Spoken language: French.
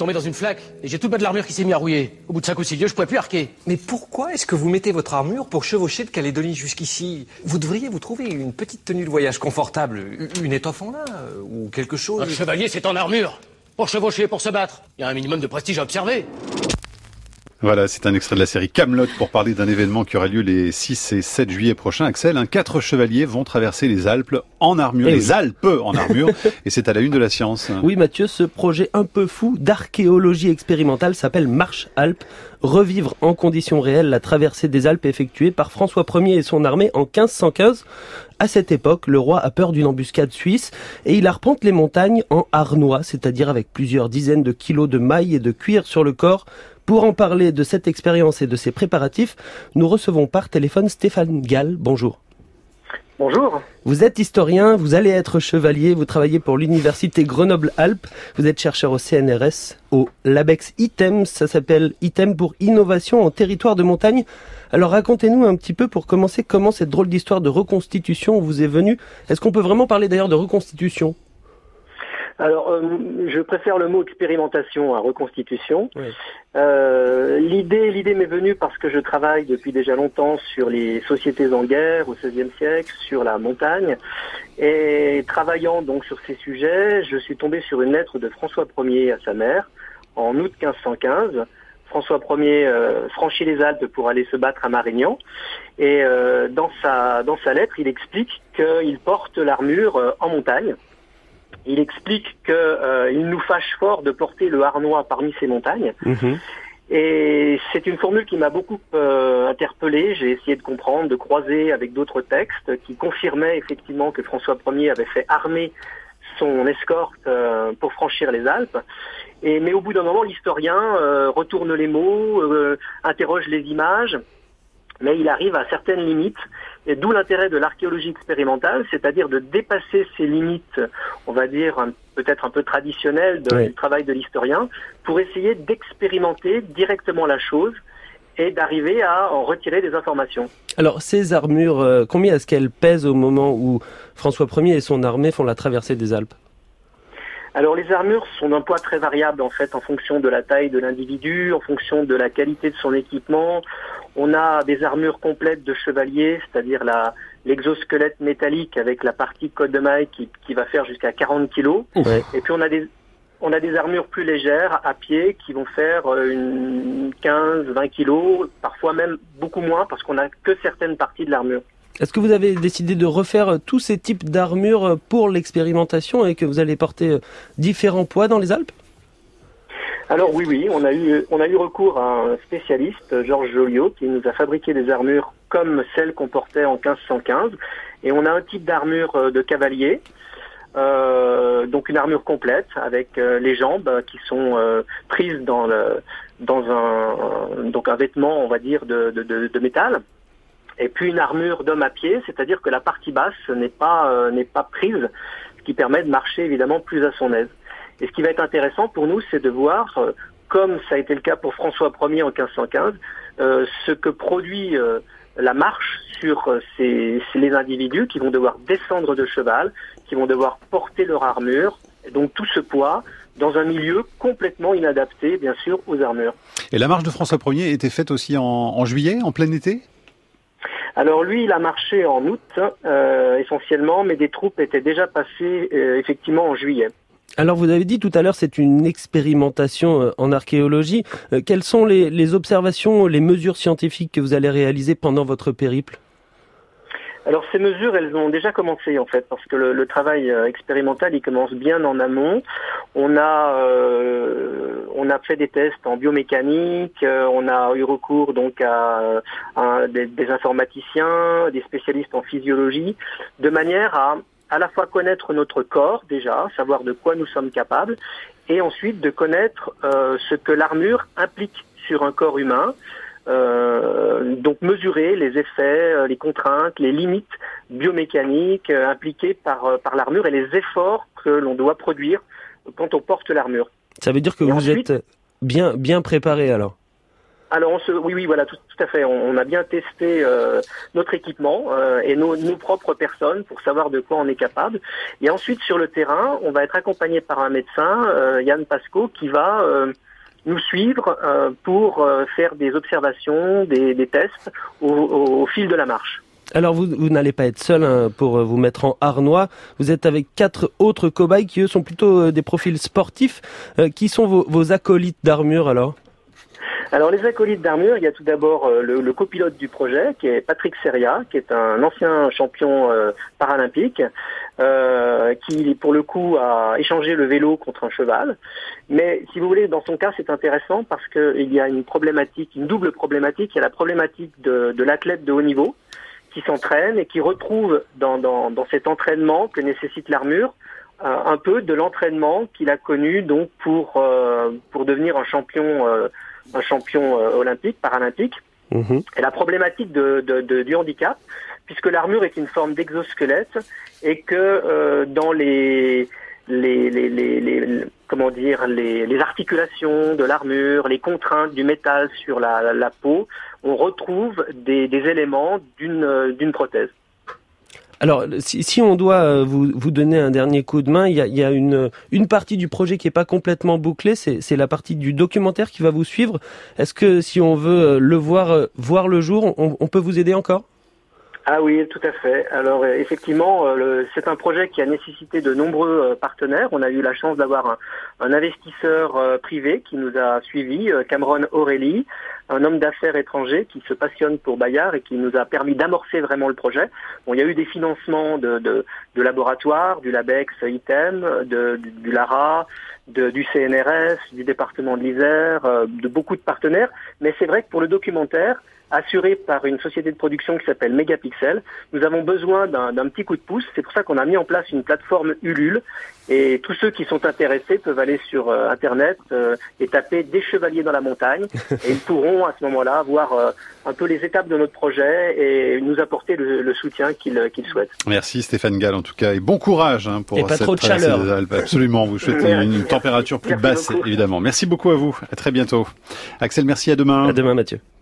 tombé dans une flaque et j'ai toute de l'armure qui s'est mis à rouiller. Au bout de 5 ou 6 lieux, je pouvais plus arquer. Mais pourquoi est-ce que vous mettez votre armure pour chevaucher de Calédonie jusqu'ici? Vous devriez vous trouver une petite tenue de voyage confortable, une étoffe en lin euh, ou quelque chose. Un chevalier, c'est en armure. Pour chevaucher, pour se battre. Il y a un minimum de prestige à observer. Voilà, c'est un extrait de la série Camelot pour parler d'un événement qui aura lieu les 6 et 7 juillet prochains. Axel, hein, quatre chevaliers vont traverser les Alpes en armure, Eh les Alpes en armure, et c'est à la une de la science. Oui, Mathieu, ce projet un peu fou d'archéologie expérimentale s'appelle Marche Alpes. Revivre en conditions réelles la traversée des Alpes effectuée par François Ier et son armée en 1515. À cette époque, le roi a peur d'une embuscade suisse et il arpente les montagnes en harnois, c'est-à-dire avec plusieurs dizaines de kilos de mailles et de cuir sur le corps. Pour en parler de cette expérience et de ses préparatifs, nous recevons par téléphone Stéphane Gall. Bonjour. Bonjour. Vous êtes historien, vous allez être chevalier, vous travaillez pour l'université Grenoble-Alpes, vous êtes chercheur au CNRS, au LABEX ITEM, ça s'appelle ITEM pour Innovation en territoire de montagne. Alors racontez-nous un petit peu pour commencer comment cette drôle d'histoire de reconstitution vous est venue? Est-ce qu'on peut vraiment parler d'ailleurs de reconstitution? Alors, euh, je préfère le mot expérimentation à reconstitution. Oui. Euh, l'idée, l'idée m'est venue parce que je travaille depuis déjà longtemps sur les sociétés en guerre au XVIe siècle, sur la montagne, et travaillant donc sur ces sujets, je suis tombé sur une lettre de François Ier à sa mère en août 1515. François Ier euh, franchit les Alpes pour aller se battre à Marignan, et euh, dans sa dans sa lettre, il explique qu'il porte l'armure euh, en montagne. Il explique qu'il euh, nous fâche fort de porter le harnois parmi ces montagnes. Et c'est une formule qui m'a beaucoup euh, interpellé. J'ai essayé de comprendre, de croiser avec d'autres textes qui confirmaient effectivement que François Ier avait fait armer son escorte euh, pour franchir les Alpes. Et, mais au bout d'un moment, l'historien euh, retourne les mots, euh, interroge les images, mais il arrive à certaines limites. Et d'où l'intérêt de l'archéologie expérimentale, c'est-à-dire de dépasser ces limites, on va dire peut-être un peu traditionnelles de- Oui. du travail de l'historien, pour essayer d'expérimenter directement la chose et d'arriver à en retirer des informations. Alors ces armures, euh, combien est-ce qu'elles pèsent au moment où François Ier et son armée font la traversée des Alpes? Alors les armures sont d'un poids très variable en fait en fonction de la taille de l'individu, en fonction de la qualité de son équipement. On a des armures complètes de chevalier, c'est-à-dire la l'exosquelette métallique avec la partie code de maille qui, qui va faire jusqu'à 40 kilos. Ouais. Et puis on a des on a des armures plus légères à pied qui vont faire euh, une 15, 20 kilos, parfois même beaucoup moins parce qu'on a que certaines parties de l'armure. Est-ce que vous avez décidé de refaire euh, tous ces types d'armures euh, pour l'expérimentation et que vous allez porter différents poids dans les Alpes? Alors oui, oui, on a eu, on a eu recours à un spécialiste, Georges Joliot, qui nous a fabriqué des armures comme celles qu'on portait en 1515. Et on a un type d'armure euh, de cavalier, euh, donc une armure complète avec euh, les jambes qui sont prises dans le, dans un, donc un vêtement, on va dire, de, de, de, métal. Et puis une armure d'homme à pied, c'est-à-dire que la partie basse n'est pas, n'est pas prise, ce qui permet de marcher évidemment plus à son aise. Et ce qui va être intéressant pour nous, c'est de voir, euh, comme ça a été le cas pour François Ier en 1515, euh, ce que produit euh, la marche sur ces, ces- les individus qui vont devoir descendre de cheval, qui vont devoir porter leur armure, et donc tout ce poids dans un milieu complètement inadapté, bien sûr, aux armures. Et la marche de François Ier était faite aussi en, en juillet, en plein été? Alors lui, il a marché en août euh, essentiellement, mais des troupes étaient déjà passées euh, effectivement en juillet. Alors vous avez dit tout à l'heure c'est une expérimentation euh, en archéologie. Euh, Quelles sont les, les observations, les mesures scientifiques que vous allez réaliser pendant votre périple? Alors ces mesures, elles ont déjà commencé en fait, parce que le, le travail euh, expérimental, il commence bien en amont. On a, euh, on a fait des tests en biomécanique, on a eu recours donc à, à des, des informaticiens, des spécialistes en physiologie, de manière à à la fois connaître notre corps déjà, savoir de quoi nous sommes capables, et ensuite de connaître euh, ce que l'armure implique sur un corps humain. Euh, donc mesurer les effets, euh, les contraintes, les limites biomécaniques euh, impliquées par, euh, par l'armure et les efforts que l'on doit produire quand on porte l'armure. Ça veut dire que Et vous ensuite- êtes bien, bien préparé alors? Alors, on se, oui, oui, voilà, tout, à fait. On, a bien testé euh, notre équipement euh, et nos, propres personnes pour savoir de quoi on est capable. Et ensuite, sur le terrain, on va être accompagné par un médecin, euh, Yann Pasco, qui va nous suivre pour faire des observations, des, tests au, fil de la marche. Alors vous, vous n'allez pas être seul hein, pour vous mettre en harnois. Vous êtes avec quatre autres cobayes qui eux sont plutôt des profils sportifs. Qui sont vos, vos acolytes d'armure alors? Alors les acolytes d'armure, il y a tout d'abord euh, le, copilote du projet qui est Patrick Seria, qui est un ancien champion euh, paralympique, euh, qui pour le coup a échangé le vélo contre un cheval. Mais si vous voulez, dans son cas, c'est intéressant parce qu'il y a une problématique, une double problématique. Il y a la problématique de, l'athlète de haut niveau qui s'entraîne et qui retrouve dans, dans, cet entraînement que nécessite l'armure euh, un peu de l'entraînement qu'il a connu donc pour pour devenir un champion un champion euh, olympique paralympique Mhm. et la problématique de, de- de- du handicap puisque l'armure est une forme d'exosquelette et que euh, dans les les, les, les, les- comment dire les, les articulations de l'armure, les contraintes du métal sur la, la, la peau, on retrouve des, des éléments d'une euh, d'une prothèse. Alors, si, on doit euh, vous, vous donner un dernier coup de main, il y a, une, partie du projet qui est pas complètement bouclée, c'est la partie du documentaire qui va vous suivre. Est-ce que si on veut euh, le voir, euh, voir le jour, on, peut vous aider encore? Ah oui, tout à fait. Alors effectivement, c'est un projet qui a nécessité de nombreux partenaires. On a eu la chance d'avoir un, un investisseur privé qui nous a suivis, Cameron Aurélie, un homme d'affaires étranger qui se passionne pour Bayard et qui nous a permis d'amorcer vraiment le projet. Bon, il y a eu des financements de, de, de laboratoires, du LABEX ITEM, de, du, du LARA, de- du CNRS, du département de l'Isère, euh, de beaucoup de partenaires. Mais c'est vrai que pour le documentaire, assuré par une société de production qui s'appelle Megapixel. Nous avons besoin d'un d'un petit coup de pouce. C'est pour ça qu'on a mis en place une plateforme Ulule. Et tous ceux qui sont intéressés peuvent aller sur euh, Internet euh, et taper des chevaliers dans la montagne. et ils pourront à ce moment-là voir euh, un peu les étapes de notre projet et nous apporter le, le soutien qu'ils qu'ils souhaitent. Merci Stéphane Gall en tout cas et bon courage hein, pour Et pas cette trop de chaleur. des Alpes. Absolument, vous souhaitez une, une température plus Merci basse beaucoup. évidemment. Merci beaucoup à vous. À très bientôt. Axel, merci à demain. À demain, Mathieu.